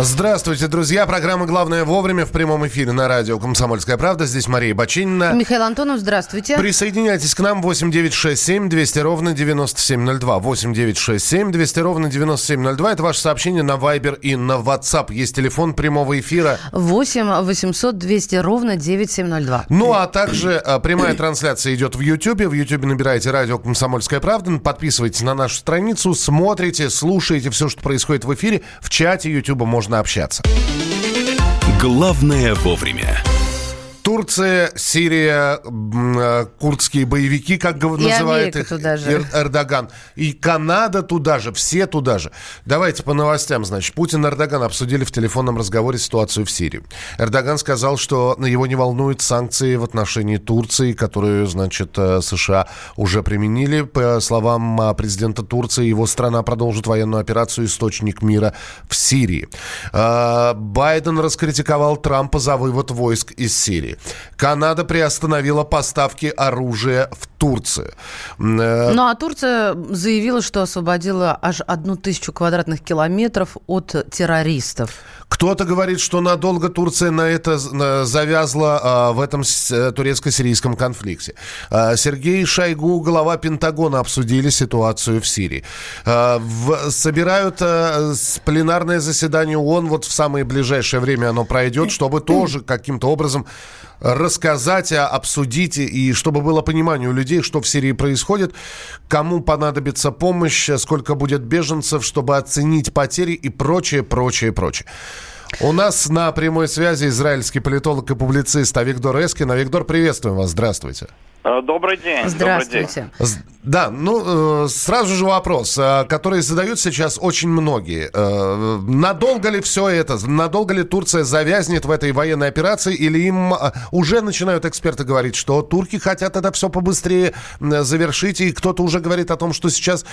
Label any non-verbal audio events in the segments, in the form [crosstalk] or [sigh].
Здравствуйте, друзья. Программа «Главное вовремя» в прямом эфире на радио «Комсомольская правда». Здесь Мария Бочинина. Михаил Антонов, здравствуйте. Присоединяйтесь к нам 8967 200 ровно 9702. 8967 200 ровно 9702. Это ваше сообщение на Viber и на WhatsApp. Есть телефон прямого эфира. 8 800 200 ровно 9702. Ну, а также а, прямая трансляция идет в YouTube. В YouTube набираете радио «Комсомольская правда». Подписывайтесь на нашу страницу, смотрите, слушаете все, что происходит в эфире. В чате YouTube можно можно общаться. Главное вовремя. Турция, Сирия, э, курдские боевики, как называет их туда же. Эрдоган. И Канада туда же, все туда же. Давайте по новостям, значит. Путин и Эрдоган обсудили в телефонном разговоре ситуацию в Сирии. Эрдоган сказал, что его не волнуют санкции в отношении Турции, которые, значит, э, США уже применили. По словам э, президента Турции, его страна продолжит военную операцию «Источник мира» в Сирии. Байден раскритиковал Трампа за вывод войск из Сирии. Канада приостановила поставки оружия в Турцию. Э, ну а Турция заявила, что освободила аж одну тысячу квадратных километров от террористов. Кто-то говорит, что надолго Турция на это завязла а, в этом э, турецко-сирийском конфликте. А, Сергей Шойгу, глава Пентагона, обсудили ситуацию в Сирии. А, собирают пленарное заседание ООН, вот в самое ближайшее время оно пройдет, чтобы тоже каким-то образом рассказать, обсудить, и чтобы было понимание у людей, что в Сирии происходит, кому понадобится помощь, сколько будет беженцев, чтобы оценить потери и прочее, прочее, прочее. У нас на прямой связи израильский политолог и публицист Авигдор Эскин. Авигдор, приветствуем вас. Здравствуйте. Э, добрый день. Здравствуйте. Добрый день. Да, ну, э, сразу же вопрос, э, который задают сейчас очень многие. Надолго ли все это, надолго ли Турция завязнет в этой военной операции, или им уже начинают эксперты говорить, что турки хотят это все побыстрее завершить, и кто-то уже говорит о том, что сейчас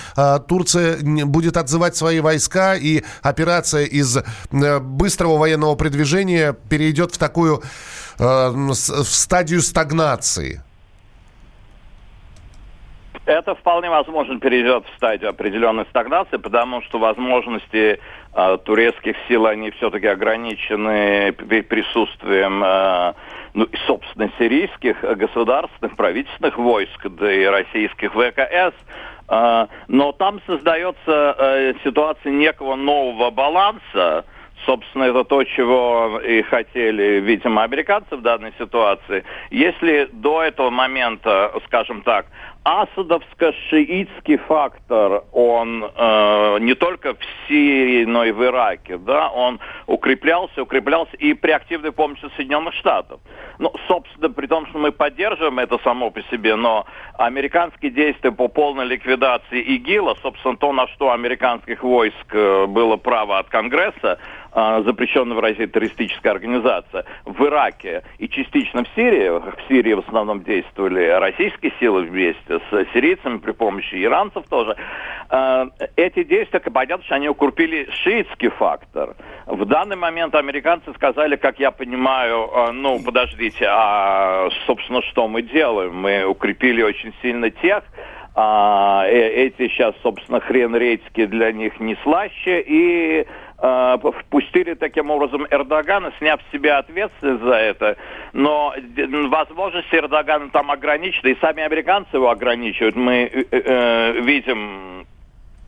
Турция будет отзывать свои войска, и операция из быстрого военного продвижения перейдет в такую в стадию стагнации. Это вполне возможно перейдет в стадию определенной стагнации, потому что возможности э, турецких сил, они все-таки ограничены присутствием, э, ну, собственно, сирийских государственных, правительственных войск, да и российских ВКС. Э, но там создается э, ситуация некого нового баланса, Собственно, это то, чего и хотели, видимо, американцы в данной ситуации. Если до этого момента, скажем так, асадовско-шиитский фактор, он э, не только в Сирии, но и в Ираке, да, он укреплялся, укреплялся и при активной помощи Соединенных Штатов. Ну, собственно, при том, что мы поддерживаем это само по себе, но американские действия по полной ликвидации ИГИЛа, собственно, то, на что американских войск э, было право от Конгресса, запрещенная в России террористическая организация, в Ираке и частично в Сирии, в Сирии в основном действовали российские силы вместе с сирийцами при помощи иранцев тоже. Э, эти действия, понятно, что они укрепили шиитский фактор. В данный момент американцы сказали, как я понимаю, э, ну, подождите, а, собственно, что мы делаем? Мы укрепили очень сильно тех, а, э, эти сейчас, собственно, хрен редьки для них не слаще, и э, впустили таким образом Эрдогана, сняв с себя ответственность за это. Но возможности Эрдогана там ограничены, и сами американцы его ограничивают. Мы э, э, видим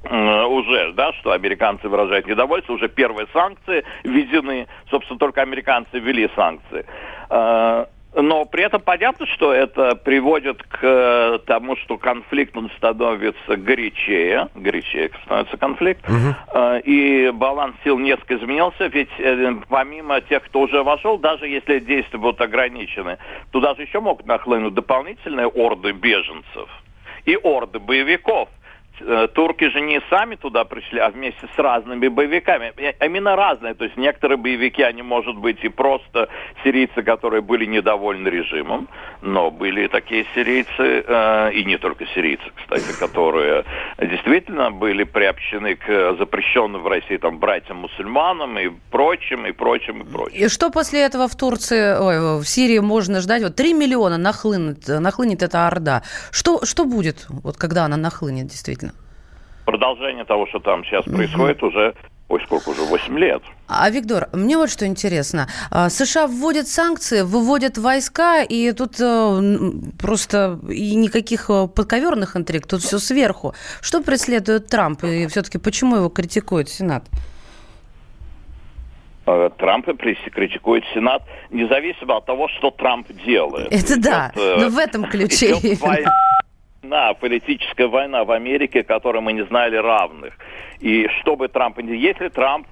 уже, да, что американцы выражают недовольство, уже первые санкции введены, собственно, только американцы ввели санкции. Но при этом понятно, что это приводит к э, тому, что конфликт он становится горячее, горячее становится конфликт, угу. и баланс сил несколько изменился, ведь э, помимо тех, кто уже вошел, даже если действия будут ограничены, туда же еще могут нахлынуть дополнительные орды беженцев и орды боевиков турки же не сами туда пришли, а вместе с разными боевиками. Именно разные. То есть некоторые боевики, они, может быть, и просто сирийцы, которые были недовольны режимом, но были такие сирийцы, э, и не только сирийцы, кстати, которые действительно были приобщены к запрещенным в России там братьям-мусульманам и прочим, и прочим, и прочим. И что после этого в Турции, ой, в Сирии можно ждать? Вот 3 миллиона нахлынет, нахлынет эта орда. Что, что будет, вот когда она нахлынет действительно? Продолжение того, что там сейчас угу. происходит, уже Ой, сколько уже? 8 лет. А, Виктор, мне вот что интересно. А, США вводят санкции, выводят войска, и тут э, просто и никаких э, подковерных интриг, тут все сверху. Что преследует Трамп, и все-таки почему его критикует Сенат? Э, Трампа критикует Сенат, независимо от того, что Трамп делает. Это да, но в этом ключе война, политическая война в Америке, которой мы не знали равных. И что бы Трамп... Если Трамп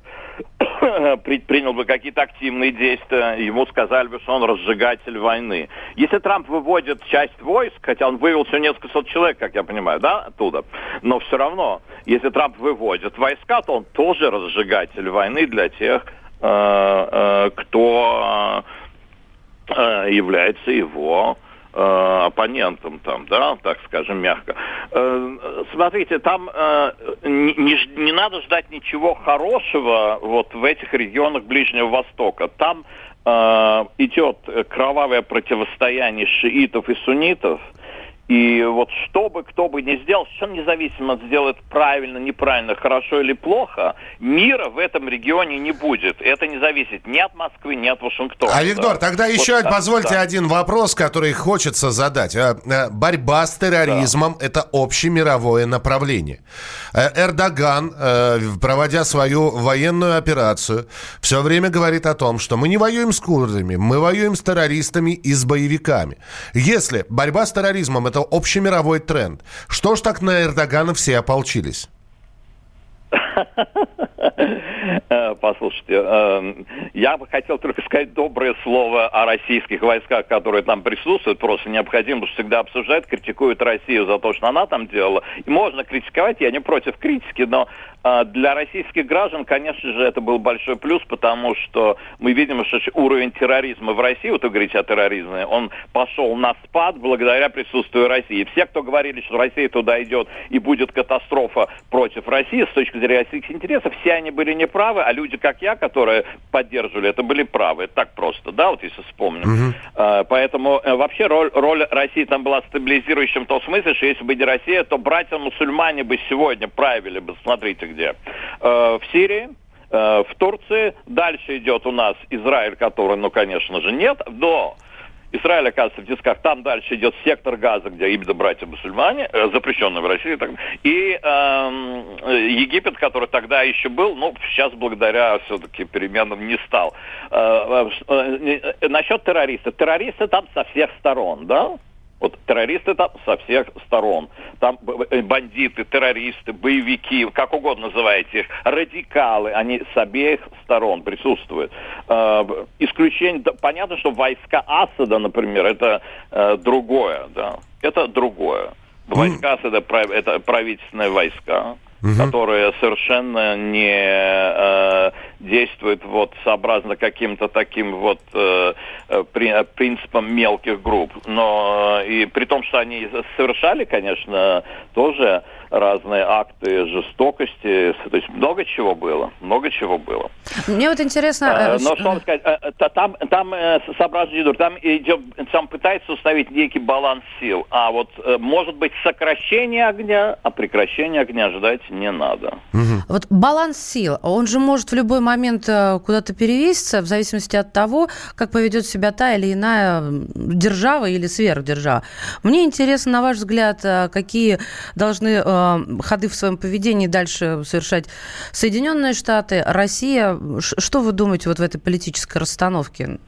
[coughs] предпринял бы какие-то активные действия, ему сказали бы, что он разжигатель войны. Если Трамп выводит часть войск, хотя он вывел всего несколько сот человек, как я понимаю, да, оттуда, но все равно, если Трамп выводит войска, то он тоже разжигатель войны для тех, э, э, кто э, является его оппонентом там, да, так скажем, мягко. Э, смотрите, там э, не, не надо ждать ничего хорошего вот в этих регионах Ближнего Востока. Там э, идет кровавое противостояние шиитов и суннитов – и вот что бы кто бы ни сделал, совершенно независимо сделает правильно, неправильно, хорошо или плохо, мира в этом регионе не будет. Это не зависит ни от Москвы, ни от Вашингтона. А, Виктор, да. тогда еще, вот, позвольте, да. один вопрос, который хочется задать. Э, э, борьба с терроризмом да. – это общемировое направление. Э, Эрдоган, проводя свою военную операцию, все время говорит о том, что мы не воюем с курдами, мы воюем с террористами и с боевиками. Если борьба с терроризмом – это это общемировой тренд. Что ж так на Эрдогана все ополчились? [laughs] Послушайте, эм, я бы хотел только сказать доброе слово о российских войсках, которые там присутствуют. Просто необходимо, всегда обсуждают, критикуют Россию за то, что она там делала. И можно критиковать, я не против критики, но а, для российских граждан, конечно же, это был большой плюс, потому что мы видим, что уровень терроризма в России, вот вы говорите о терроризме, он пошел на спад благодаря присутствию России. Все, кто говорили, что Россия туда идет и будет катастрофа против России с точки зрения российских интересов, все они были неправы, а люди, как я, которые поддерживали это, были правы. Это так просто, да, вот если вспомним. Угу. Поэтому э, вообще роль, роль России там была стабилизирующим в том смысле, что если бы не Россия, то братья-мусульмане бы сегодня правили бы, смотрите, где? Э, в Сирии, э, в Турции. Дальше идет у нас Израиль, который, ну, конечно же, нет. Но Израиль оказывается в тисках. Там дальше идет сектор газа, где именно братья-мусульмане, э, запрещенные в России. Так, и э, Египет, который тогда еще был, ну, сейчас благодаря все-таки переменам не стал. Э, э, э, насчет террористов. Террористы там со всех сторон, да? Вот террористы там со всех сторон. Там э, бандиты, террористы, боевики, как угодно называйте их, радикалы, они с обеих сторон присутствуют. Э, исключение, понятно, что войска Асада, например, это э, другое, да, это другое. Войска Асада это правительственные войска угу. которые совершенно не э, действуют вот сообразно каким-то таким вот э, э при, принципам мелких групп. Но э, и при том, что они совершали, конечно, тоже разные акты жестокости. То есть много чего было, много чего было. Мне вот интересно... Э, но что вам сказать, там, там соображение, там идет, там пытается установить некий баланс сил. А вот может быть сокращение огня, а прекращение огня ждать не надо. Угу. Вот баланс сил, он же может в любой момент э, куда-то перевеситься, в зависимости от того, как поведет себя та или иная держава или сверхдержава. Мне интересно, на ваш взгляд, э, какие должны э, ходы в своем поведении дальше совершать Соединенные Штаты, Россия. Что вы думаете вот в этой политической расстановке?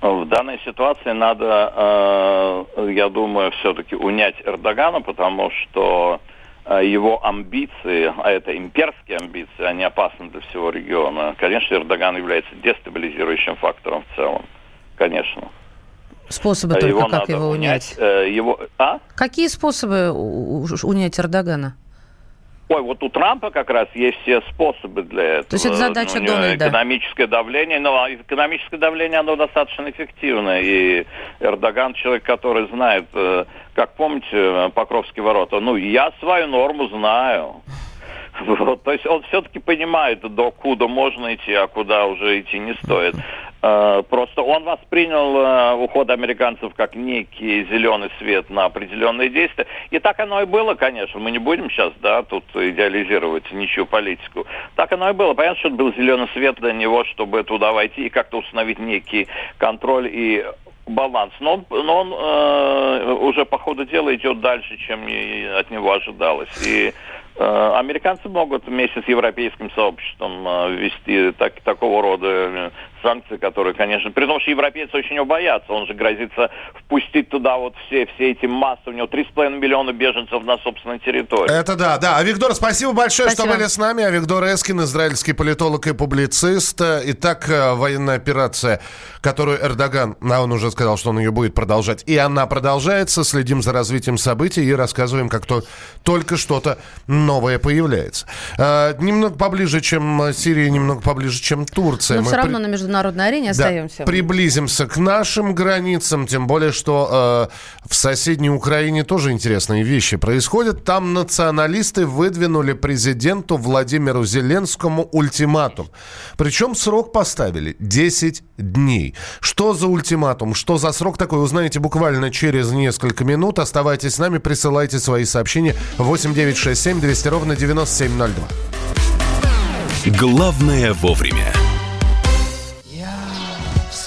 В данной ситуации надо, я думаю, все-таки унять Эрдогана, потому что Э, его амбиции, а это имперские амбиции, они опасны для всего региона. Конечно, Эрдоган является дестабилизирующим фактором в целом. Конечно. Способы только, его как его унять? унять? Его... А? Какие способы унять Эрдогана? Ой, вот у Трампа как раз есть все способы для этого. То есть это задача ну, Дональда? Экономическое давление, но экономическое давление, оно достаточно эффективное. И Эрдоган человек, который знает, э, как помните, Покровские ворота, ну, я свою норму знаю. [laughs] Вот, то есть он все-таки понимает, до куда можно идти, а куда уже идти не стоит. Э, просто он воспринял э, уход американцев как некий зеленый свет на определенные действия. И так оно и было, конечно. Мы не будем сейчас, да, тут идеализировать ничью политику. Так оно и было. Понятно, что это был зеленый свет для него, чтобы туда войти и как-то установить некий контроль и баланс. Но он, но он э, уже по ходу дела идет дальше, чем от него ожидалось. И Э, американцы могут вместе с европейским сообществом э, ввести так, такого рода э, санкции, которые, конечно, при том, что европейцы очень его боятся. Он же грозится впустить туда вот все, все эти массы. У него 3,5 миллиона беженцев на собственной территории. Это да, да. А Виктор, спасибо большое, спасибо. что были с нами. А Виктор Эскин, израильский политолог и публицист. Итак, военная операция, которую Эрдоган, а он уже сказал, что он ее будет продолжать, и она продолжается. Следим за развитием событий и рассказываем, как то только что-то новое появляется. А, немного поближе, чем Сирия, немного поближе, чем Турция. Но Мы все равно при... на международной арене да, остаемся. Приблизимся к нашим границам, тем более, что э, в соседней Украине тоже интересные вещи происходят. Там националисты выдвинули президенту Владимиру Зеленскому ультиматум. Причем срок поставили 10 дней. Что за ультиматум, что за срок такой, узнаете буквально через несколько минут. Оставайтесь с нами, присылайте свои сообщения 8967 200 ровно 9702. Главное вовремя.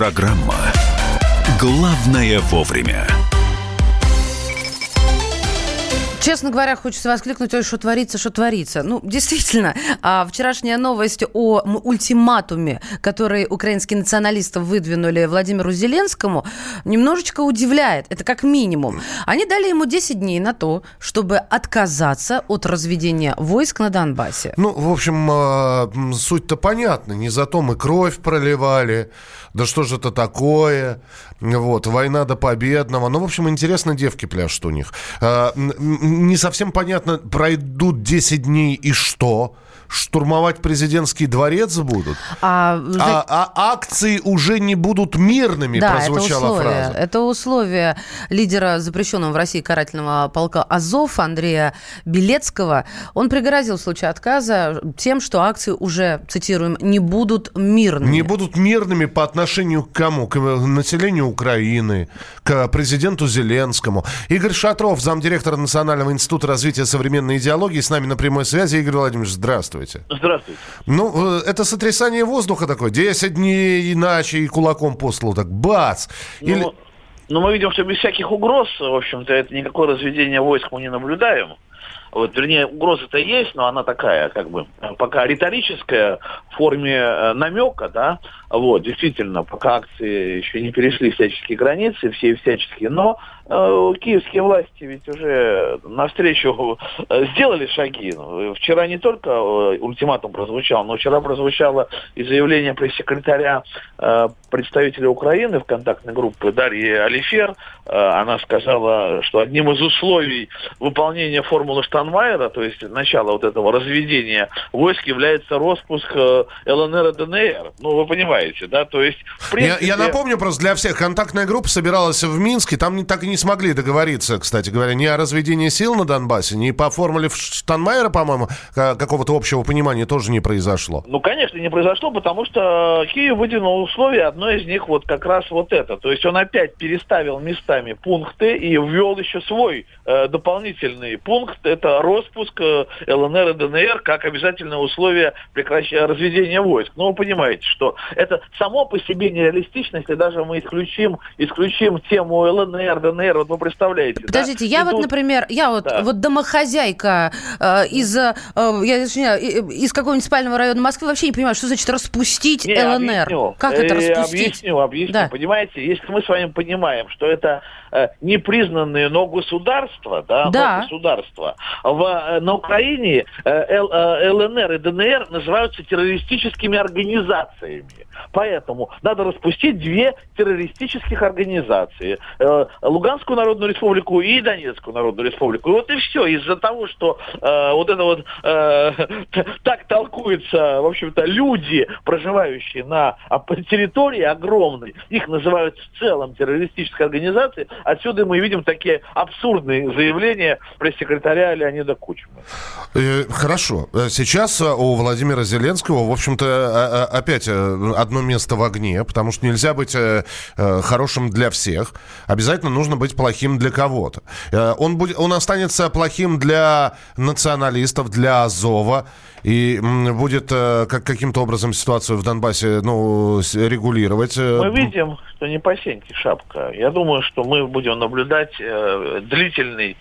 Программа «Главное вовремя». Честно говоря, хочется воскликнуть, ой, что творится, что творится. Ну, действительно, а, вчерашняя новость о ультиматуме, который украинские националисты выдвинули Владимиру Зеленскому, немножечко удивляет. Это как минимум. Они дали ему 10 дней на то, чтобы отказаться от разведения войск на Донбассе. Ну, в общем, а, суть-то понятна. Не за то мы кровь проливали. Да что же это такое? Вот, война до победного. Ну, в общем, интересно девки пляшут у них. А, не совсем понятно, пройдут 10 дней и что? Штурмовать президентский дворец будут, а, а, а акции уже не будут мирными, да, прозвучала это условие, фраза. Это условие лидера запрещенного в России карательного полка Азов Андрея Белецкого. Он пригрозил в случае отказа тем, что акции уже, цитируем, не будут мирными. Не будут мирными по отношению к кому? К населению Украины, к президенту Зеленскому. Игорь Шатров, замдиректора Национального института развития современной идеологии, с нами на прямой связи. Игорь Владимирович, здравствуйте здравствуйте. Здравствуйте. Ну, э, это сотрясание воздуха такое. 10 дней иначе и кулаком по столу. Так бац! Ну, Или... ну, мы видим, что без всяких угроз, в общем-то, это никакое разведение войск мы не наблюдаем. Вот, вернее, угроза-то есть, но она такая, как бы, пока риторическая, в форме э, намека, да, вот, действительно, пока акции еще не перешли всяческие границы, все всяческие, но киевские власти ведь уже навстречу э, сделали шаги. Ну, Вчера не только э, ультиматум прозвучал, но вчера прозвучало и заявление пресс-секретаря э, представителя Украины в контактной группе Дарьи Алифер. Э, Она сказала, что одним из условий выполнения формулы Штанмайера, то есть начала вот этого разведения войск, является распуск э, ЛНР и ДНР. Ну, вы понимаете, да? То есть, в Я, принципе... я напомню просто для всех, контактная группа собиралась в Минске, там не- так и не смогли договориться, кстати говоря, ни о разведении сил на Донбассе, ни по формуле Штанмайера, по-моему, ка- какого-то общего понимания тоже не произошло. Ну, конечно, не произошло, потому что Киев выдвинул условия, одно из них вот как раз вот это. То есть он опять переставил местами пункты и ввел еще свой э, дополнительный пункт. Это распуск э, ЛНР и ДНР как обязательное условие прекращения разведения войск. Ну, вы понимаете, что это само по себе нереалистично, если даже мы исключим, исключим тему ЛНР, ДНР. Вот вы представляете. да? Подождите, я И вот, тут- например, я вот, Да. вот домохозяйка э, из, э, я извиняюсь, и- из какого-нибудь спального района Москвы вообще не понимаю, что значит распустить Не, ЛНР. объясню. Как это Э, Объясню, объясню. Да. Понимаете, если мы с вами понимаем, что это э, непризнанные, но государства, да, но Да. государства, в, э, на Украине э, Л- э, ЛНР и ДНР называются террористическими организациями. Поэтому надо распустить две террористических организации. Э, Луганскую Народную Республику и Донецкую Народную Республику. И вот и все. Из-за того, что э, вот это вот э, [laughs] так толкуются, в общем-то, люди, проживающие на а, территории огромной, их называют в целом террористической организацией, отсюда мы видим такие абсурдные заявления пресс-секретаря Леонида Кучмы. Э, Хорошо. Э, Сейчас э, у Владимира Зеленского, в общем-то, опять одно место в огне, потому что нельзя быть хорошим для всех. Обязательно нужно быть плохим для кого-то. Он, будет, он останется плохим для националистов, для Азова, и будет э, как, каким-то образом ситуацию в Донбассе ну, регулировать. э, Мы видим, что не по сеньке шапка. Я думаю, что мы будем наблюдать э, длительный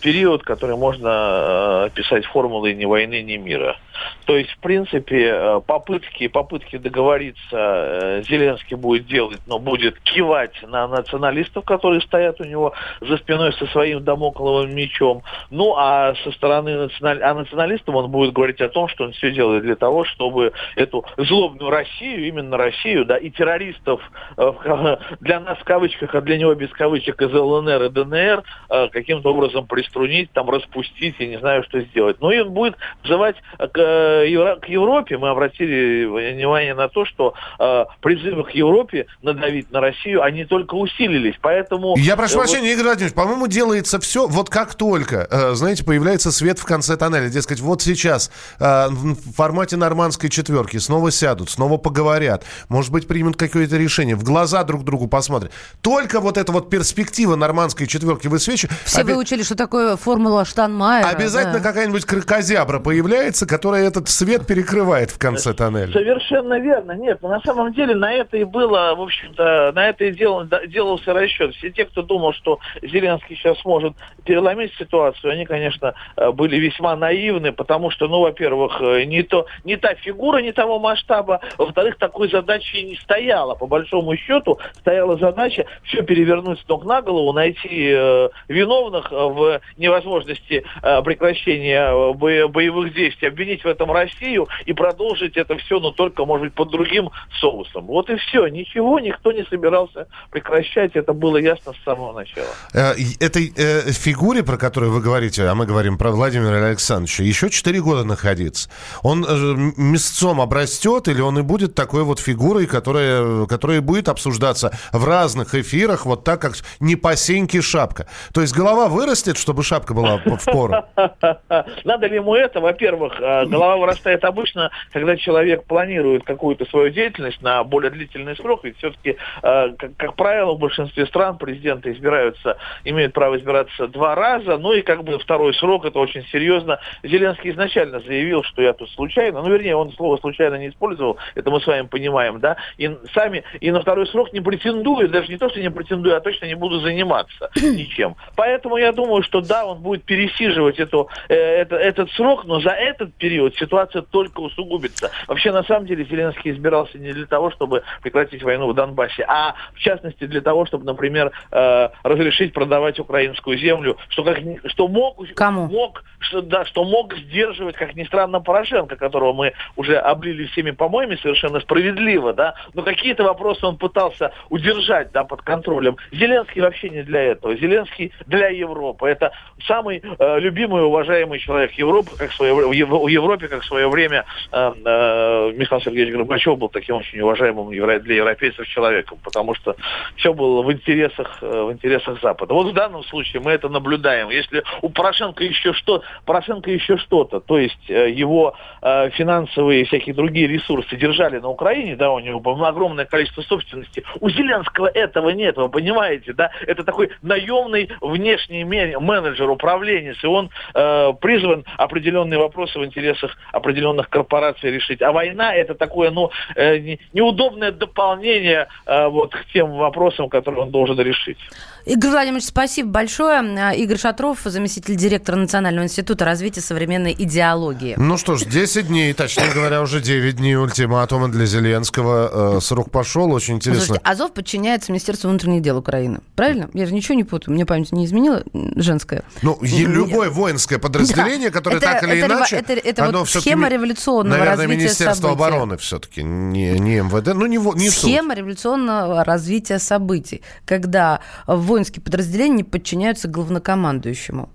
период, который можно э, описать формулой ни войны, ни мира. То есть, в принципе, э, попытки, попытки договориться э, Зеленский будет делать, но будет кивать на националистов, которые стоят у него за спиной со своим домокловым мечом. Ну, а со стороны националь... а националистов он будет говорить о том, что он все делает для того, чтобы эту злобную Россию, именно Россию, да, и террористов э, [laughs] для нас в кавычках, а для него без кавычек из ЛНР и ДНР э, каким-то образом приструнить, там, распустить, я не знаю, что сделать. Ну и он будет взывать к, э, к Европе. Мы обратили внимание на то, что э, призывы к Европе надавить на Россию, они только усилились. Поэтому... Я прошу э, вот- прощения, Игорь Владимирович, по-моему, делается все, вот как только, э, знаете, появляется свет в конце тоннеля, дескать, вот сейчас э, в формате нормандской четверки снова сядут, снова поговорят, может быть, примут какое-то решение, в глаза друг другу посмотрят. Только вот эта вот перспектива нормандской четверки высвечивает. Все обе- выучили, что такое формула Штанмайера. Обязательно да. какая-нибудь крокозябра появляется, которая этот свет перекрывает в конце тоннеля. Совершенно верно. Нет, но на самом деле на это и было, в общем-то, на это и дел- да- делался расчет. Все те, кто думал, что Зеленский сейчас сможет переломить ситуацию, они, конечно, э, были весьма наивны, потому что, ну, во-первых, э, не, то, не та фигура, не того масштаба, во-вторых, такой задачи не стояло. По большому счету стояла задача все перевернуть с ног на голову, найти э, виновных э, в невозможности э, прекращения э, бо- боевых действий, обвинить в этом Россию и продолжить это все, но только, может быть, под другим соусом. Вот и все. Ничего никто не собирался прекращать. Это было ясно с самого начала. Э, Этой фигуре, про которую вы говорите, а мы говорим про Владимира Александровича, еще 4 года находиться. Он м- мясцом обрастет или он и будет такой вот фигурой, которая, которая будет обсуждаться в разных эфирах, вот так, как не по шапка. То есть голова вырастет, чтобы шапка была в пору. [laughs] Надо ли ему это? Во-первых, э, голова вырастает обычно, когда человек планирует какую-то свою деятельность на более длительный срок. Ведь все-таки, как, как правило, в большинстве стран президенты избираются, имеют право избираться два раза. Ну и как бы второй срок, это очень серьезно. Зеленский изначально заявил, что я тут случайно, ну, вернее, он слово случайно не использовал, это мы с вами понимаем, да, и сами, и на второй срок не претендую, даже не то, что не претендую, а точно не буду заниматься ничем. Поэтому я думаю, что да, он будет пересиживать эту, э, это, этот срок, но за этот период ситуация только усугубится. Вообще, на самом деле, Зеленский избирался не для того, чтобы прекратить войну в Донбассе, а в частности для того, чтобы, например, э, разрешить продавать украинскую землю, что, как, что мог, Кому? мог, что, да, что мог сдерживать, как ни странно, Порошенко, которого мы уже облили всеми помоями совершенно справедливо, да, но какие-то вопросы он пытался удержать, да, под контролем. Зеленский вообще не для этого. Зеленский для Европы. Это самый э, любимый уважаемый человек Европы, как свое, в Ев- в Европе, как в свое время э, э, Михаил Сергеевич Горбачев был таким очень уважаемым для европейцев человеком, потому что все было в интересах, э, в интересах Запада. Вот в данном случае мы это наблюдаем. Если у Порошенко еще что, Порошенко еще что-то, то есть э, его э, финансовые и всякие другие ресурсы держали на Украине, да, у него было огромное количество собственности. У Зеленского этого нет, вы понимаете, да? Это такой наемный внешний ме- менеджер, управленец, и он э, призван определенные вопросы в интересах определенных корпораций решить. А война это такое, ну, э, не- неудобное дополнение э, вот к тем вопросам, которые он должен решить. Игорь Владимирович, спасибо большое. А, Игорь Шатров, заместитель директора Национального института развития современной идеологии. Ну что ж, 10 дней, точнее говоря, уже 9 дней ультиматума для Зеленского. Э, Срок пошел, очень интересно. Слушайте, Азов подчиняется Министерству внутренних дел Украины. Правильно? Я же ничего не путаю. Мне память не изменила м, женская. Ну, любое воинское подразделение, Да. которое Это- так или это иначе... это- это оно вот схема революционного Наверное, развития Министерство событий. обороны все-таки, не, не МВД. Ну, не, не. Схема революционного развития событий, когда воинские подразделения не подчиняются главнокомандующему.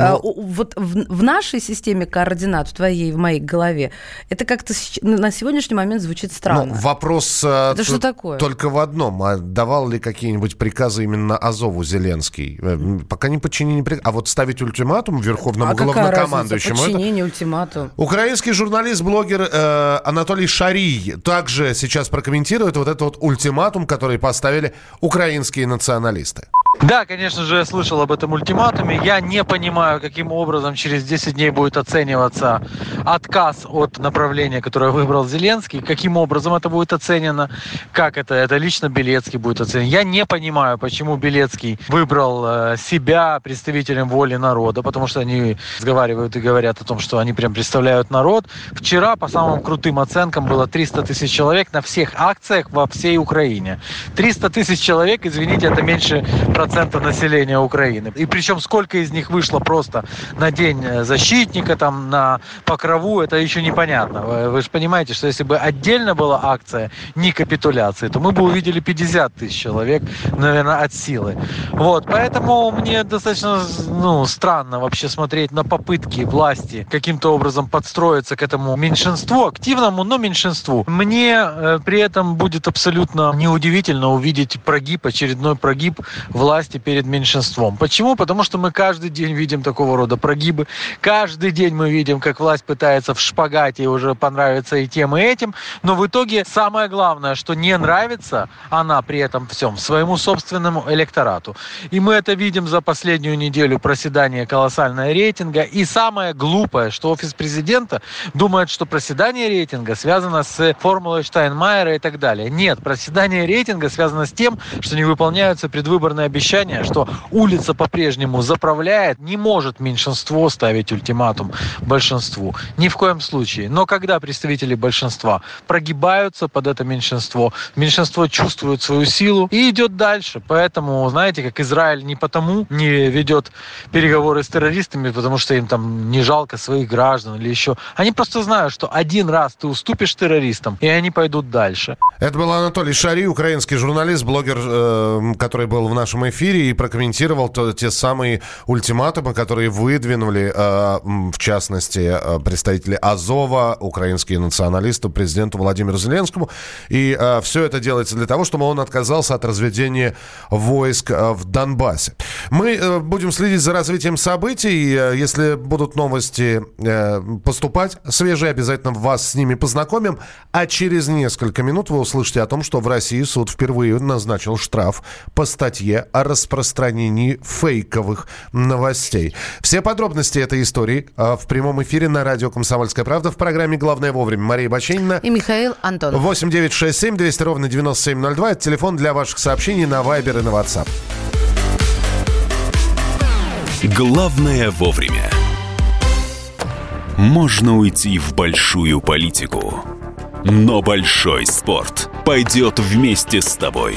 А, у- Вот в, в нашей системе координат, в твоей, в моей голове, это как-то с- на сегодняшний момент звучит Ну, странно. вопрос э, Это что т- такое? только в одном. А давал ли какие-нибудь приказы именно Азову Зеленский? Э, Пока не подчинение прик- А вот ставить ультиматум верховному а главнокомандующему... это- Подчинение, ультиматум. Украинский журналист, блогер э, Анатолий Шарий также сейчас прокомментирует вот этот вот ультиматум, который поставили украинские националисты. Да, конечно же, я слышал об этом ультиматуме. Я не понимаю, каким образом через 10 дней будет оцениваться отказ от направления, которое выбрал Зеленский. Каким образом это будет оценено? Как это? Это лично Белецкий будет оценен. Я не понимаю, почему Белецкий выбрал э, себя представителем воли народа, потому что они разговаривают и говорят о том, что они прям представляют народ. Вчера, по самым крутым оценкам, было 300 тысяч человек на всех акциях во всей Украине. 300 тысяч человек, извините, это меньше процента населения Украины. И причем сколько из них вышло просто на день э, защитника, там, на покрову, это еще непонятно. Вы, вы же понимаете, что если бы отдельно была акция не капитуляции, то мы бы увидели 50 тысяч человек, наверное, от силы. Вот, поэтому мне достаточно ну, странно вообще смотреть на попытки власти каким-то образом подстроиться к этому меньшинству, активному, но меньшинству. Мне э, при этом будет абсолютно неудивительно увидеть прогиб, очередной прогиб власти перед меньшинством. Почему? Потому что мы каждый день видим такого рода прогибы. Каждый день мы видим, как власть пытается в шпагате уже понравиться и тем, и этим. Но в итоге самое главное, что не нравится она при этом всем своему собственному электорату. И мы это видим за последнюю неделю проседания колоссального рейтинга. И самое глупое, что офис президента думает, что проседание рейтинга связано с формулой Штайнмайера и так далее. Нет, проседание рейтинга связано с тем, что не выполняются предвыборные обещания, что улица по-прежнему заправляет, не может меньшинство ставить ультиматум большинству. Ни в коем случае. Но когда представители большинства прогибаются под это меньшинство, меньшинство чувствует свою силу и идет дальше. Поэтому, знаете, как Израиль не потому не ведет переговоры с террористами, потому что им там не жалко своих граждан или еще. Они просто знают, что один раз ты уступишь террористам, и они пойдут дальше. Это был Анатолий Шари, украинский журналист, блогер, э, который был в нашем эфире и прокомментировал то- те самые ультиматумы, которые выдвинули, э, в частности, э, представители Азова, украинские националисты, президенту Владимиру Зеленскому. И все это делается для того, чтобы он отказался от разведения войск э, в Донбассе. Мы э, будем следить за развитием событий. Э, Если будут новости э, поступать свежие, обязательно вас с ними познакомим. А через несколько минут вы услышите о том, что в России суд впервые назначил штраф по статье о о распространении фейковых новостей. Все подробности этой истории а, в прямом эфире на радио «Комсомольская правда» в программе «Главное вовремя». Мария Баченина. И Михаил Антонов. 8 9 6 7 200 ровно 9702. Это телефон для ваших сообщений на Viber и на WhatsApp. Главное вовремя. Можно уйти в большую политику, но большой спорт пойдет вместе с тобой.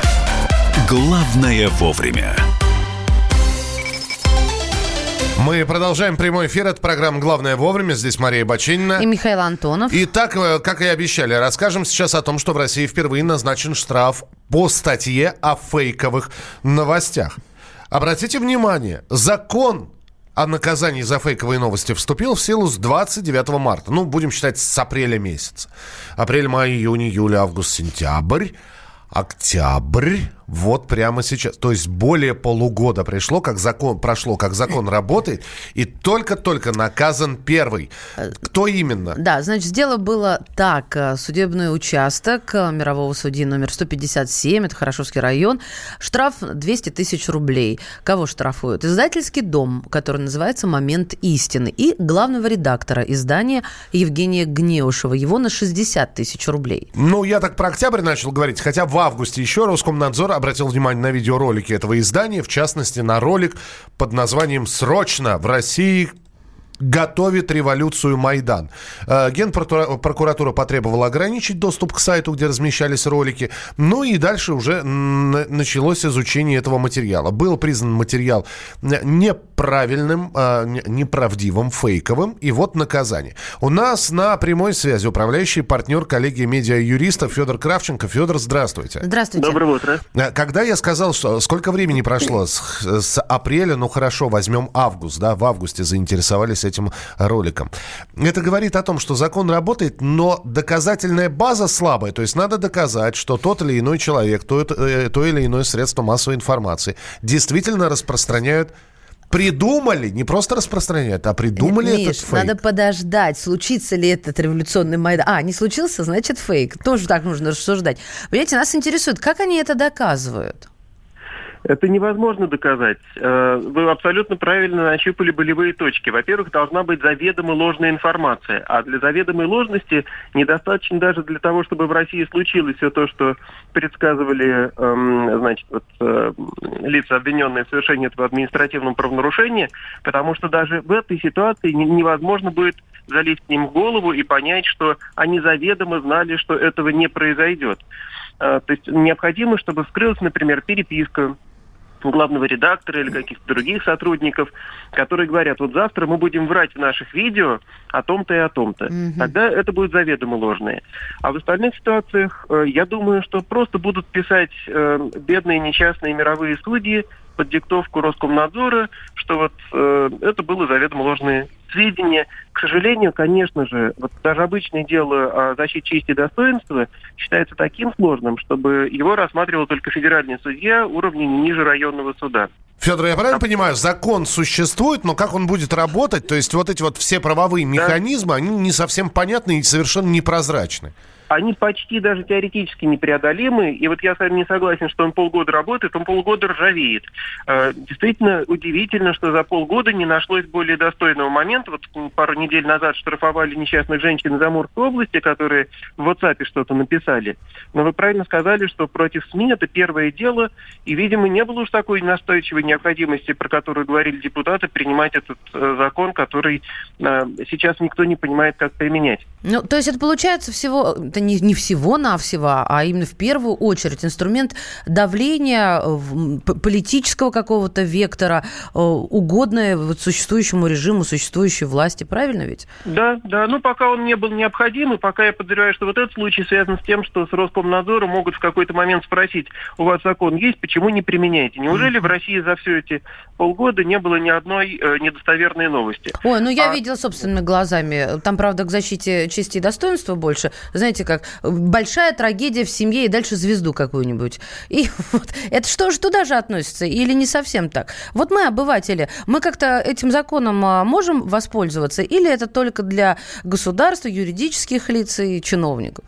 «Главное вовремя». Мы продолжаем прямой эфир. Это программа «Главное вовремя». Здесь Мария Бачинина. И Михаил Антонов. Итак, э, как и обещали, расскажем сейчас о том, что в России впервые назначен штраф по статье о фейковых новостях. Обратите внимание, закон о наказании за фейковые новости вступил в силу с 29 марта. Ну, будем считать, с апреля месяца. Апрель, май, июнь, июль, август, сентябрь, октябрь, вот прямо сейчас. То есть более полугода пришло, как закон, прошло, как закон работает, и только-только наказан первый. Кто именно? Да, значит, дело было так. э, Судебный участок э, мирового судьи номер 157, это Хорошевский район, штраф 200 тысяч рублей. Кого штрафуют? Издательский дом, который называется «Момент истины», и главного редактора издания Евгения Гнеушева. Его на 60 тысяч рублей. Ну, я так про октябрь начал говорить, хотя в августе еще Роскомнадзор обратил внимание на видеоролики этого издания, в частности, на ролик под названием «Срочно в России готовит революцию Майдан. Э, Генпрокуратура потребовала ограничить доступ к сайту, где размещались ролики. Ну и дальше уже началось изучение этого материала. Был признан материал неправильным, э, не- неправдивым, фейковым. И вот наказание. У нас на прямой связи управляющий партнер коллегии медиа-юристов Федор Кравченко. Федор, здравствуйте. Здравствуйте. Доброе утро. Э, Когда я сказал, что сколько времени прошло с, с апреля, ну хорошо, возьмем август, да, в августе заинтересовались этим роликом. Это говорит о том, что закон работает, но доказательная база слабая. То есть надо доказать, что тот или иной человек, то, это- э, то или иное средство массовой информации действительно распространяют Придумали, не просто распространяют, а придумали Миш, этот фейк. надо подождать, случится ли этот революционный Майдан. А, не случился, значит фейк. Тоже так нужно рассуждать. Понимаете, нас интересует, как они это доказывают? Это невозможно доказать. Э, Вы абсолютно правильно нащупали болевые точки. Во-первых, должна быть заведомо ложная информация. А для заведомой ложности недостаточно даже для того, чтобы в России случилось все то, что предсказывали эм, значит, вот, э, лица, обвиненные в совершении этого административного правонарушения, потому что даже в этой ситуации не- невозможно будет залезть к ним в голову и понять, что они заведомо знали, что этого не произойдет. Э, То есть необходимо, чтобы вскрылась, например, переписка главного редактора или каких-то других сотрудников, которые говорят, вот завтра мы будем врать в наших видео о том-то и о том-то. Тогда это будет заведомо ложное. А в остальных ситуациях, э, я думаю, что просто будут писать э, бедные несчастные мировые судьи под диктовку Роскомнадзора, что вот э, это было заведомо ложное сведения. К сожалению, конечно же, вот даже обычное дело о защите чести и достоинства считается таким сложным, чтобы его рассматривал только федеральный судья уровня ниже районного суда. Федор, я правильно понимаю, закон существует, но как он будет работать, то есть вот эти вот все правовые механизмы, они не совсем понятны и совершенно непрозрачны. Они почти даже теоретически непреодолимы. И вот я с вами не согласен, что он полгода работает, он полгода ржавеет. Э, Действительно удивительно, что за полгода не нашлось более достойного момента. Вот пару недель назад штрафовали несчастных женщин из Амурской области, которые в WhatsApp что-то написали. Но вы правильно сказали, что против СМИ это первое дело, и, видимо, не было уж такой настойчивой необходимости, про которую говорили депутаты, принимать этот э, закон, который э, сейчас никто не понимает, как применять. Ну, то есть это получается всего, не, не всего-навсего, а именно в первую очередь инструмент давления политического какого-то вектора, э, угодное вот существующему режиму, существующей власти. Правильно ведь? Да, да. Ну, пока он не был необходим, и пока я подозреваю, что вот этот случай связан с тем, что с Роскомнадзором могут в какой-то момент спросить, у вас закон есть, почему не применяете? Неужели в России за все эти полгода не было ни одной э, недостоверной новости? Ой, ну я а... видела собственными глазами. Там, правда, к защите чести и достоинства больше. Знаете, как большая трагедия в семье и дальше звезду какую-нибудь. И вот это что же туда же относится? Или не совсем так? Вот мы, обыватели, мы как-то этим законом а, можем воспользоваться? Или это только для государства, юридических лиц и чиновников?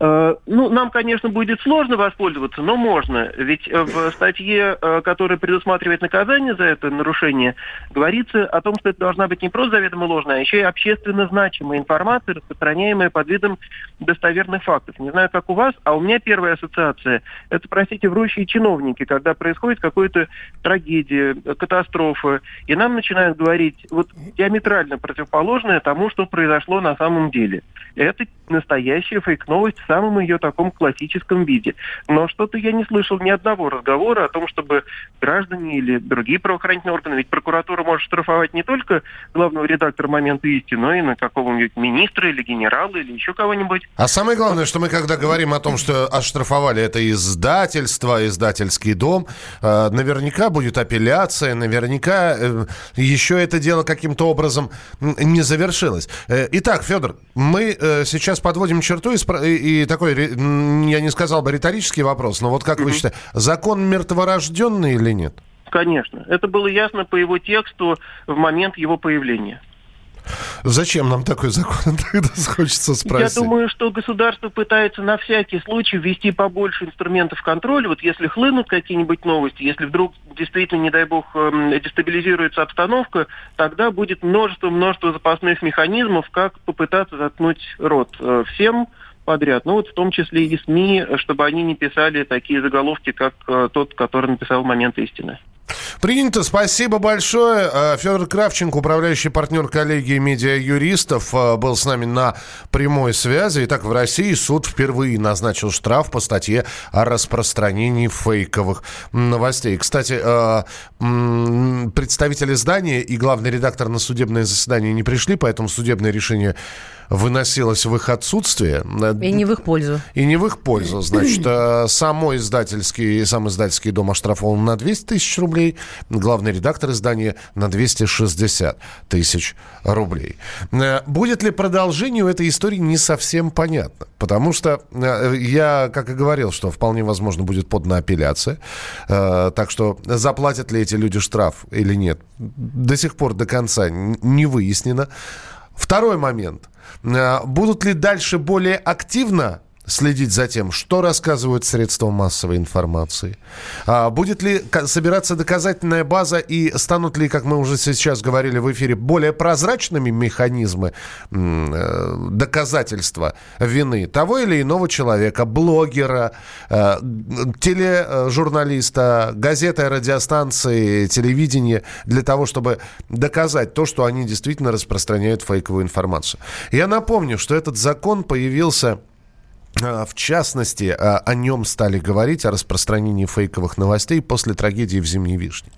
Э, ну, нам, конечно, будет сложно воспользоваться, но можно. Ведь э, в статье, э, которая предусматривает наказание за это нарушение, говорится о том, что это должна быть не просто заведомо ложная, а еще и общественно значимая информация, распространяемая под видом достоверных фактов. Не знаю, как у вас, а у меня первая ассоциация – это, простите, врущие чиновники, когда происходит какая-то трагедия, катастрофа, и нам начинают говорить вот диаметрально противоположное тому, что произошло на самом деле. Это настоящая фейк-новость самом ее таком классическом виде. Но что-то я не слышал ни одного разговора о том, чтобы граждане или другие правоохранительные органы, ведь прокуратура может штрафовать не только главного редактора «Момента истины», но и на какого-нибудь министра или генерала или еще кого-нибудь. А самое главное, что мы когда говорим о том, что оштрафовали это издательство, издательский дом, э, наверняка будет апелляция, наверняка э, еще это дело каким-то образом не завершилось. Э, итак, Федор, мы сейчас подводим черту и, и такой, я не сказал бы риторический вопрос, но вот как mm-hmm. вы считаете, закон мертворожденный или нет? Конечно. Это было ясно по его тексту в момент его появления. Зачем нам такой закон? [laughs] Тогда хочется спросить. Я думаю, что государство пытается на всякий случай ввести побольше инструментов контроля. Вот если хлынут какие-нибудь новости, если вдруг действительно, не дай бог, эм, дестабилизируется обстановка, тогда будет множество-множество запасных механизмов, как попытаться заткнуть рот э, всем, подряд. Ну вот в том числе и СМИ, чтобы они не писали такие заголовки, как э, тот, который написал момент истины. Принято. Спасибо большое. Э, Федор Кравченко, управляющий партнер коллегии медиа-юристов, э, был с нами на прямой связи. Итак, в России суд впервые назначил штраф по статье о распространении фейковых новостей. Кстати, представители издания и главный редактор на судебное заседание не пришли, поэтому судебное решение выносилось в их отсутствие. И не в их пользу. И не в их пользу. [clears throat] Значит, э, самой издательский, сам издательский дом оштрафован на 200 тысяч рублей, главный редактор издания на 260 тысяч рублей. Э, будет ли продолжение у этой истории, не совсем понятно. Потому что э, я, как и говорил, что вполне возможно будет подана апелляция. Так что заплатят ли эти люди штраф или нет, до сих пор до конца не выяснено. Второй момент. Э, будут ли дальше более активно следить за тем, что рассказывают средства массовой информации. А будет ли собираться доказательная база и станут ли, как мы уже сейчас говорили в эфире, более прозрачными механизмы э, доказательства вины того или иного человека, блогера, э, тележурналиста, газеты, радиостанции, телевидения, для того, чтобы доказать то, что они действительно распространяют фейковую информацию. Я напомню, что этот закон появился в частности, а, о нем стали говорить, о распространении фейковых новостей после трагедии в Зимней Вишне.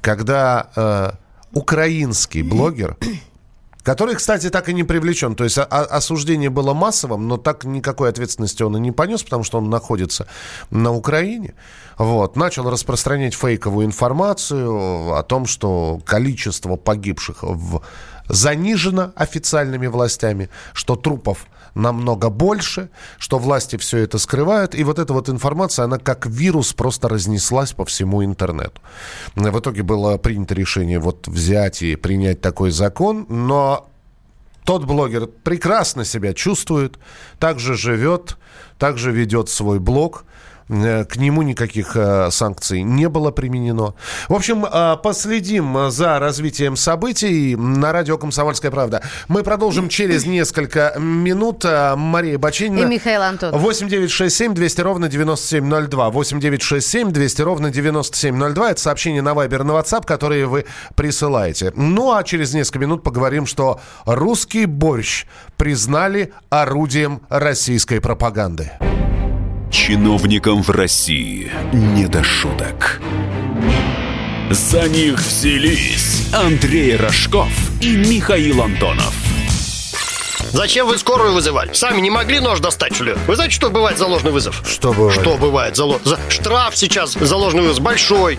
Когда э, украинский блогер, [clears throat] который, кстати, так и не привлечен, то есть осуждение было массовым, но так никакой ответственности он и не понес, потому что он находится на Украине, вот, начал распространять фейковую информацию о том, что количество погибших в занижено официальными властями, что трупов намного больше, что власти все это скрывают. И вот эта вот информация, она как вирус просто разнеслась по всему интернету. В итоге было принято решение вот взять и принять такой закон, но тот блогер прекрасно себя чувствует, также живет, также ведет свой блог. Э, к нему никаких э, санкций не было применено. В общем, э, последим за развитием событий на радио «Комсомольская правда». Мы продолжим через несколько минут. Мария Бачинина. И Михаил Антонов. 8 9 6 7 200 ровно 9702. 8 9 6 7 200 ровно 9702. Это сообщение на Вайбер, на WhatsApp, которые вы присылаете. Ну, а через несколько минут поговорим, что русский борщ признали орудием российской пропаганды. Чиновникам в России не до шуток. За них взялись Андрей Рожков и Михаил Антонов. Зачем вы скорую вызывали? Сами не могли нож достать, что ли? Вы знаете, что бывает за ложный вызов? Что бывает? Что бывает за, ло- за- Штраф сейчас за ложный вызов большой.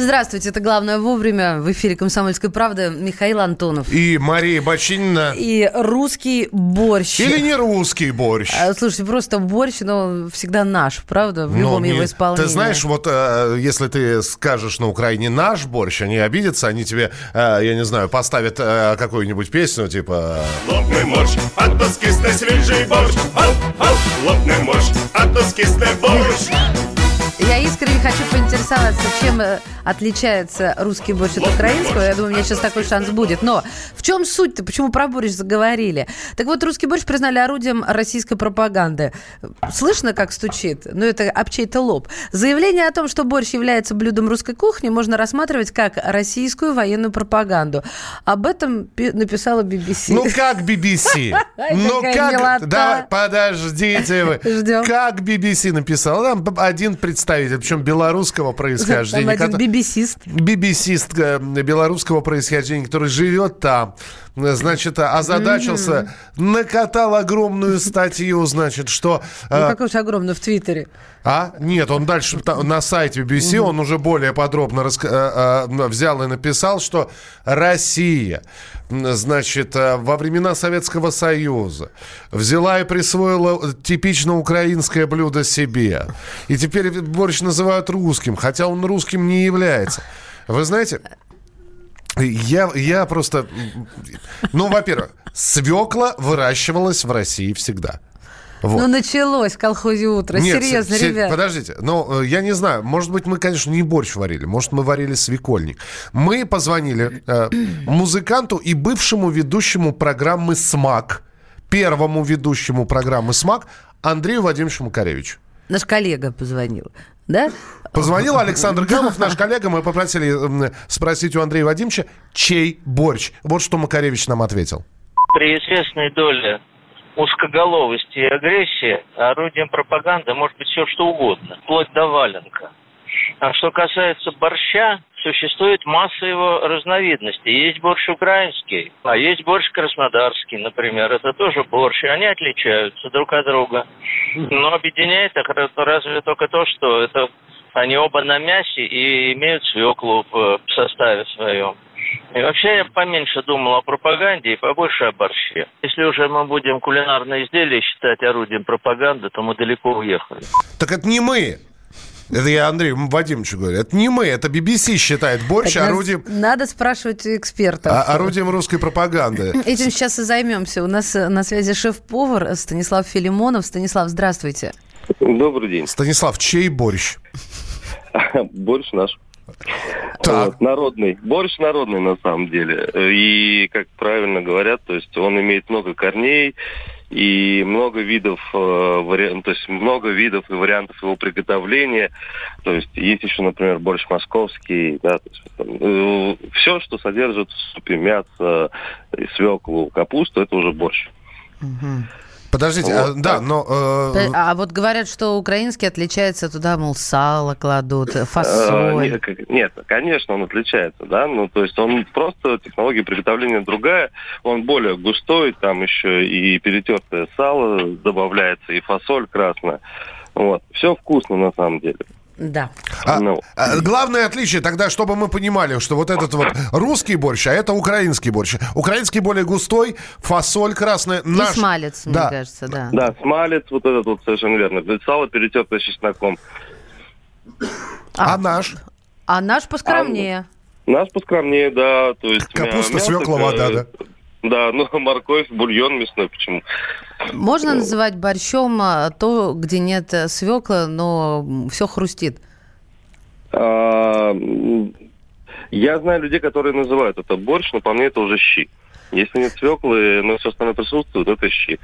Здравствуйте, это «Главное вовремя». В эфире «Комсомольской правды» Михаил Антонов. И Мария Бачинина. И русский борщ. Или не русский борщ. А, Слушайте, просто борщ, но всегда наш, правда? В любом не- его исполнении. Ты знаешь, вот э, если ты скажешь на Украине наш борщ, они обидятся, они тебе, э, я не знаю, поставят э, какую-нибудь песню, типа... Лопный морж, а то скисне свіжий борщ. Ау, ау, лопний морж, а то скисне борщ. Я искренне хочу поинтересоваться, чем э, отличается русский борщ от украинского. Я думаю, у меня сейчас такой шанс будет. Но в чем суть-то? Почему про борщ заговорили? Так вот, русский борщ признали орудием российской пропаганды. Слышно, как стучит? Ну, это об чей-то лоб. Заявление о том, что борщ является блюдом русской кухни, можно рассматривать как российскую военную пропаганду. Об этом пи- написала BBC. Ну как BBC? [laughs] Ну как? Давай, подождите вы. Ждем. Как BBC написал? Там один представитель, причем белорусского происхождения. Там один бибисист. бибисист э, белорусского происхождения, который живет там, значит, озадачился, накатал огромную статью, значит, что... Ну, э, какой же огромный в Твиттере. а? Нет, он дальше на сайте BBC, он уже более подробно раска- э, э, взял и написал, что Россия, значит, э, во времена Советского Союза взяла и присвоила типично украинское блюдо себе. И теперь борщ называют русским, хотя он русским не является. Вы знаете, я, я просто... Ну, во-первых, свекла выращивалась в России всегда. Вот. Ну, началось в колхозе утро. Нет, Серьезно, се- ребят. Подождите, ну, э, я не знаю, может быть, мы, конечно, не борщ варили, может, мы варили свекольник. Мы позвонили э, музыканту и бывшему ведущему программы «Смак», первому ведущему программы «Смак» Андрею Вадимовичу Макаревичу. Наш коллега позвонил, да? Позвонил Александр Гамов, наш коллега, мы попросили спросить у Андрея Вадимовича, чей борщ. Вот что Макаревич нам ответил. При известной доле узкоголовости и агрессии орудием пропаганды может быть все что угодно, вплоть до валенка. А что касается борща, существует масса его разновидностей. Есть борщ украинский, а есть борщ краснодарский, например. Это тоже борщ, и они отличаются друг от друга. Но объединяет их ра- разве только то, что это они оба на мясе и имеют свеклу в в составе своем. И вообще я поменьше думал о пропаганде и побольше о борще. Если уже мы будем кулинарные изделия считать орудием пропаганды, то мы далеко уехали. Так это не мы. Это я Андрею Вадимовичу говорю. Это не мы, это BBC считает борщ Так нас- орудием, Надо спрашивать у экспертов. а- орудием русской пропаганды. Этим сейчас и займемся. У нас э, на связи шеф-повар Станислав Филимонов. Станислав, здравствуйте. Добрый день. Станислав, чей борщ? [laughs] Борщ наш. Так. Вот, народный. Борщ народный на самом деле. И, как правильно говорят, то есть он имеет много корней. и много видов, э, вари- ну, то есть много видов и вариантов его приготовления. То есть есть еще, например, борщ московский, да, то есть, все, что содержит в супе мясо, свеклу, капусту, это уже борщ. Подождите, а, да, но... э, А вот говорят, что украинский отличается туда, мол, сало кладут, Э, фасоль. Нет, нет, конечно, он отличается, да, ну, то есть он просто, технология приготовления другая, он более густой, там еще и перетертое сало добавляется, и фасоль красная. Вот. Все вкусно на самом деле. Да. А, Ну. а, главное отличие тогда, чтобы мы понимали, что вот этот вот русский борщ, а это украинский борщ. Украинский более густой, фасоль красная. И Наш... смалец, мне Да. кажется, да. Да, смалец, вот этот вот совершенно верно. Сало перетертое с чесноком. А, наш? А наш поскромнее. Наш поскромнее, да, то есть... Капуста, мясо, свекла, э, вода, да? Да, ну, [laughs] морковь, бульон мясной, почему? Можно называть борщом а, то, где нет э, свекла, но все хрустит? А, я знаю людей, которые называют это борщ, но по мне это уже щи. Если нет свеклы, но все остальное присутствует, это щи.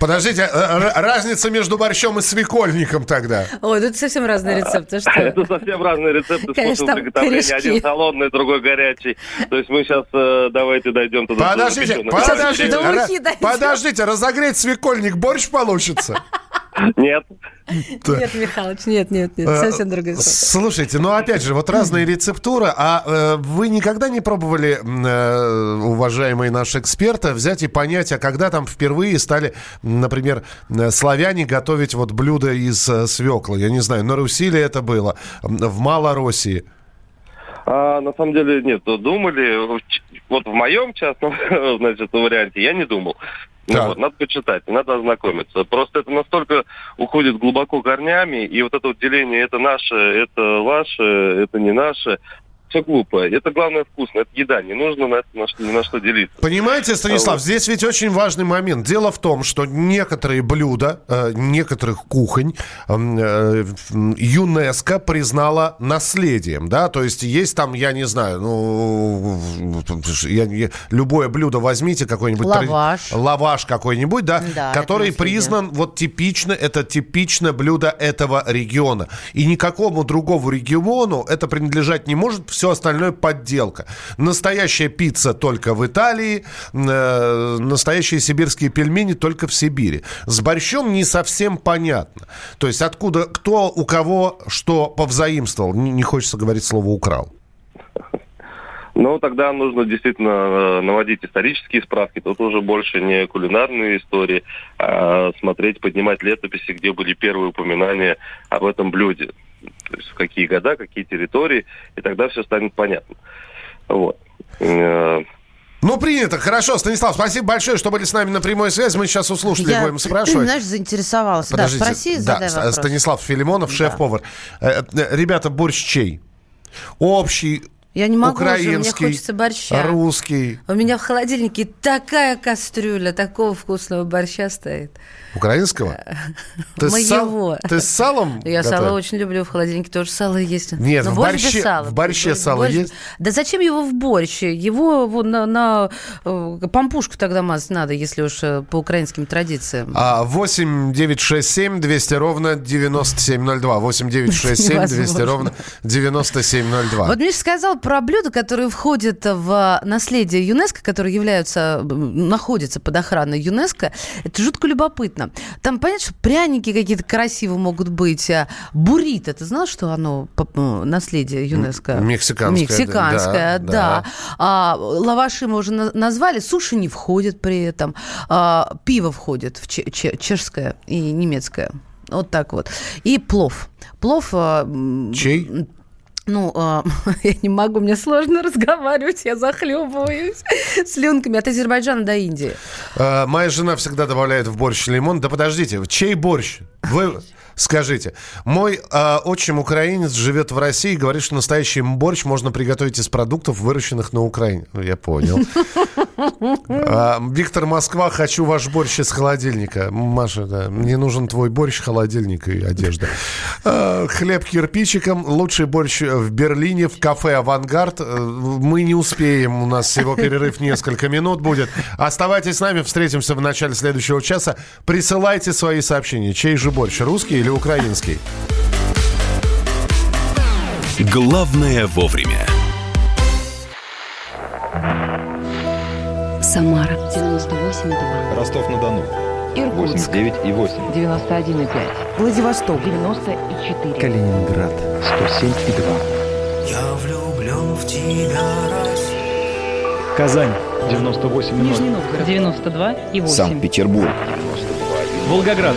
Подождите, э, разница между борщом и свекольником тогда? Ой, тут совсем разные рецепты. Что? Это совсем разные рецепты, там приготовления. корешки. Один холодный, другой горячий. То есть мы сейчас давайте дойдем туда. Подождите, до подождите, подождите, разогреть свекольник, борщ получится? Нет. Нет, Михалыч, нет, нет, нет, Э, совсем другой сорт. Слушайте, ну опять же, вот разные рецептуры, а э, вы никогда не пробовали, э, уважаемые наши эксперты, взять и понять, а когда там впервые стали, например, э, славяне готовить вот блюда из э, свеклы? Я не знаю, на Руси ли это было, в Малороссии? А, на самом деле, нет, думали. Вот в моем частном, [laughs] значит, варианте я не думал. Ну, вот, надо почитать, надо ознакомиться. Просто это настолько уходит глубоко корнями, и вот это вот деление, это наше, это ваше, это не наше, все глупо. Это главное вкусно, это еда, не нужно на, это, на что, ни на что делиться. Понимаете, Станислав, А вот. здесь ведь очень важный момент. Дело в том, что некоторые блюда, э, некоторых кухонь м, э, ЮНЕСКО признала наследием, да, то есть есть там, я не знаю, ну, я не- любое блюдо возьмите, какой-нибудь... Лаваш. Лаваш какой-нибудь, да, Да, который признан вот типично, это типично блюдо этого региона. И никакому другому региону это принадлежать не может, все остальное подделка. Настоящая пицца только в Италии, э, настоящие сибирские пельмени только в Сибири. С борщом не совсем понятно. То есть откуда, кто у кого что повзаимствовал. Не, не хочется говорить слово «украл». Но тогда нужно действительно э, наводить исторические справки. Тут уже больше не кулинарные истории, а смотреть, поднимать летописи, где были первые упоминания об этом блюде. То есть в какие года, какие территории, и тогда все станет понятно. Вот. Э, Ну, принято. Хорошо, Станислав, спасибо большое, что были с нами на прямой связи. Мы сейчас у слушателей Я, будем спрашивать. знаешь, заинтересовалась. Да, Подождите. спроси, Да, задай вопрос. Станислав Филимонов, шеф-повар. Э, э, Ребята, борщ чей? Общий, Я не могу уже, мне украинский, хочется борща. русский. У меня в холодильнике такая кастрюля такого вкусного борща стоит. Украинского? [laughs] Ты с сал- Моего. Ты с салом? Я готовишь? сало очень люблю, в холодильнике тоже сало есть. Нет, Но в борще- сала. в борще Борщ- сало борщ- есть? Да зачем его в борщ? Его на, на э, пампушку тогда мазать надо, если уж э, по украинским традициям. А, 8 967 200 ровно 9702. 8 967 200 Невозможно. ровно 9702. Вот Миша сказал про блюда, которые входят в наследие ЮНЕСКо, которые являются, находятся под охраной ЮНЕСКо. Это жутко любопытно. Там, понятно, что пряники какие-то красивые могут быть. а Буррито, ты знал, что оно м, наследие ЮНЕСКо? Мексиканское, Мексиканское, да, да. да. А, лаваши мы уже на- назвали, суши не входит при этом. А, пиво входит в че- че- чешское и немецкое. Вот так вот. И плов. Плов... а, Чей? Ну, а, [laughs] я не могу, мне сложно [laughs] разговаривать, я захлебываюсь [laughs] слюнками от Азербайджана до Индии. А, Моя жена всегда добавляет в борщ лимон. Да подождите, чей борщ? Вы скажите. Мой а, отчим украинец живет в России и говорит, что настоящий борщ можно приготовить из продуктов, выращенных на Украине. Ну, Я понял. А, Виктор Москва, хочу ваш борщ из холодильника. Маша, да, мне нужен твой борщ, холодильник и одежда. А, Хлеб кирпичиком. Лучший борщ в Берлине в кафе «Авангард». Э, Мы не успеем, у нас всего перерыв несколько минут будет. Оставайтесь с нами, встретимся в начале следующего часа. Присылайте свои сообщения. Чей же борщ, русский или украинский? Главное вовремя. Самара 98,2. Ростов-на-Дону. Иркутск 89,8. 91,5. Владивосток 94. Калининград. 107,2. Я влюблен в тебя, Россия. Казань. 98,0. Нижний Новгород 92 и 8. Санкт-Петербург. Волгоград.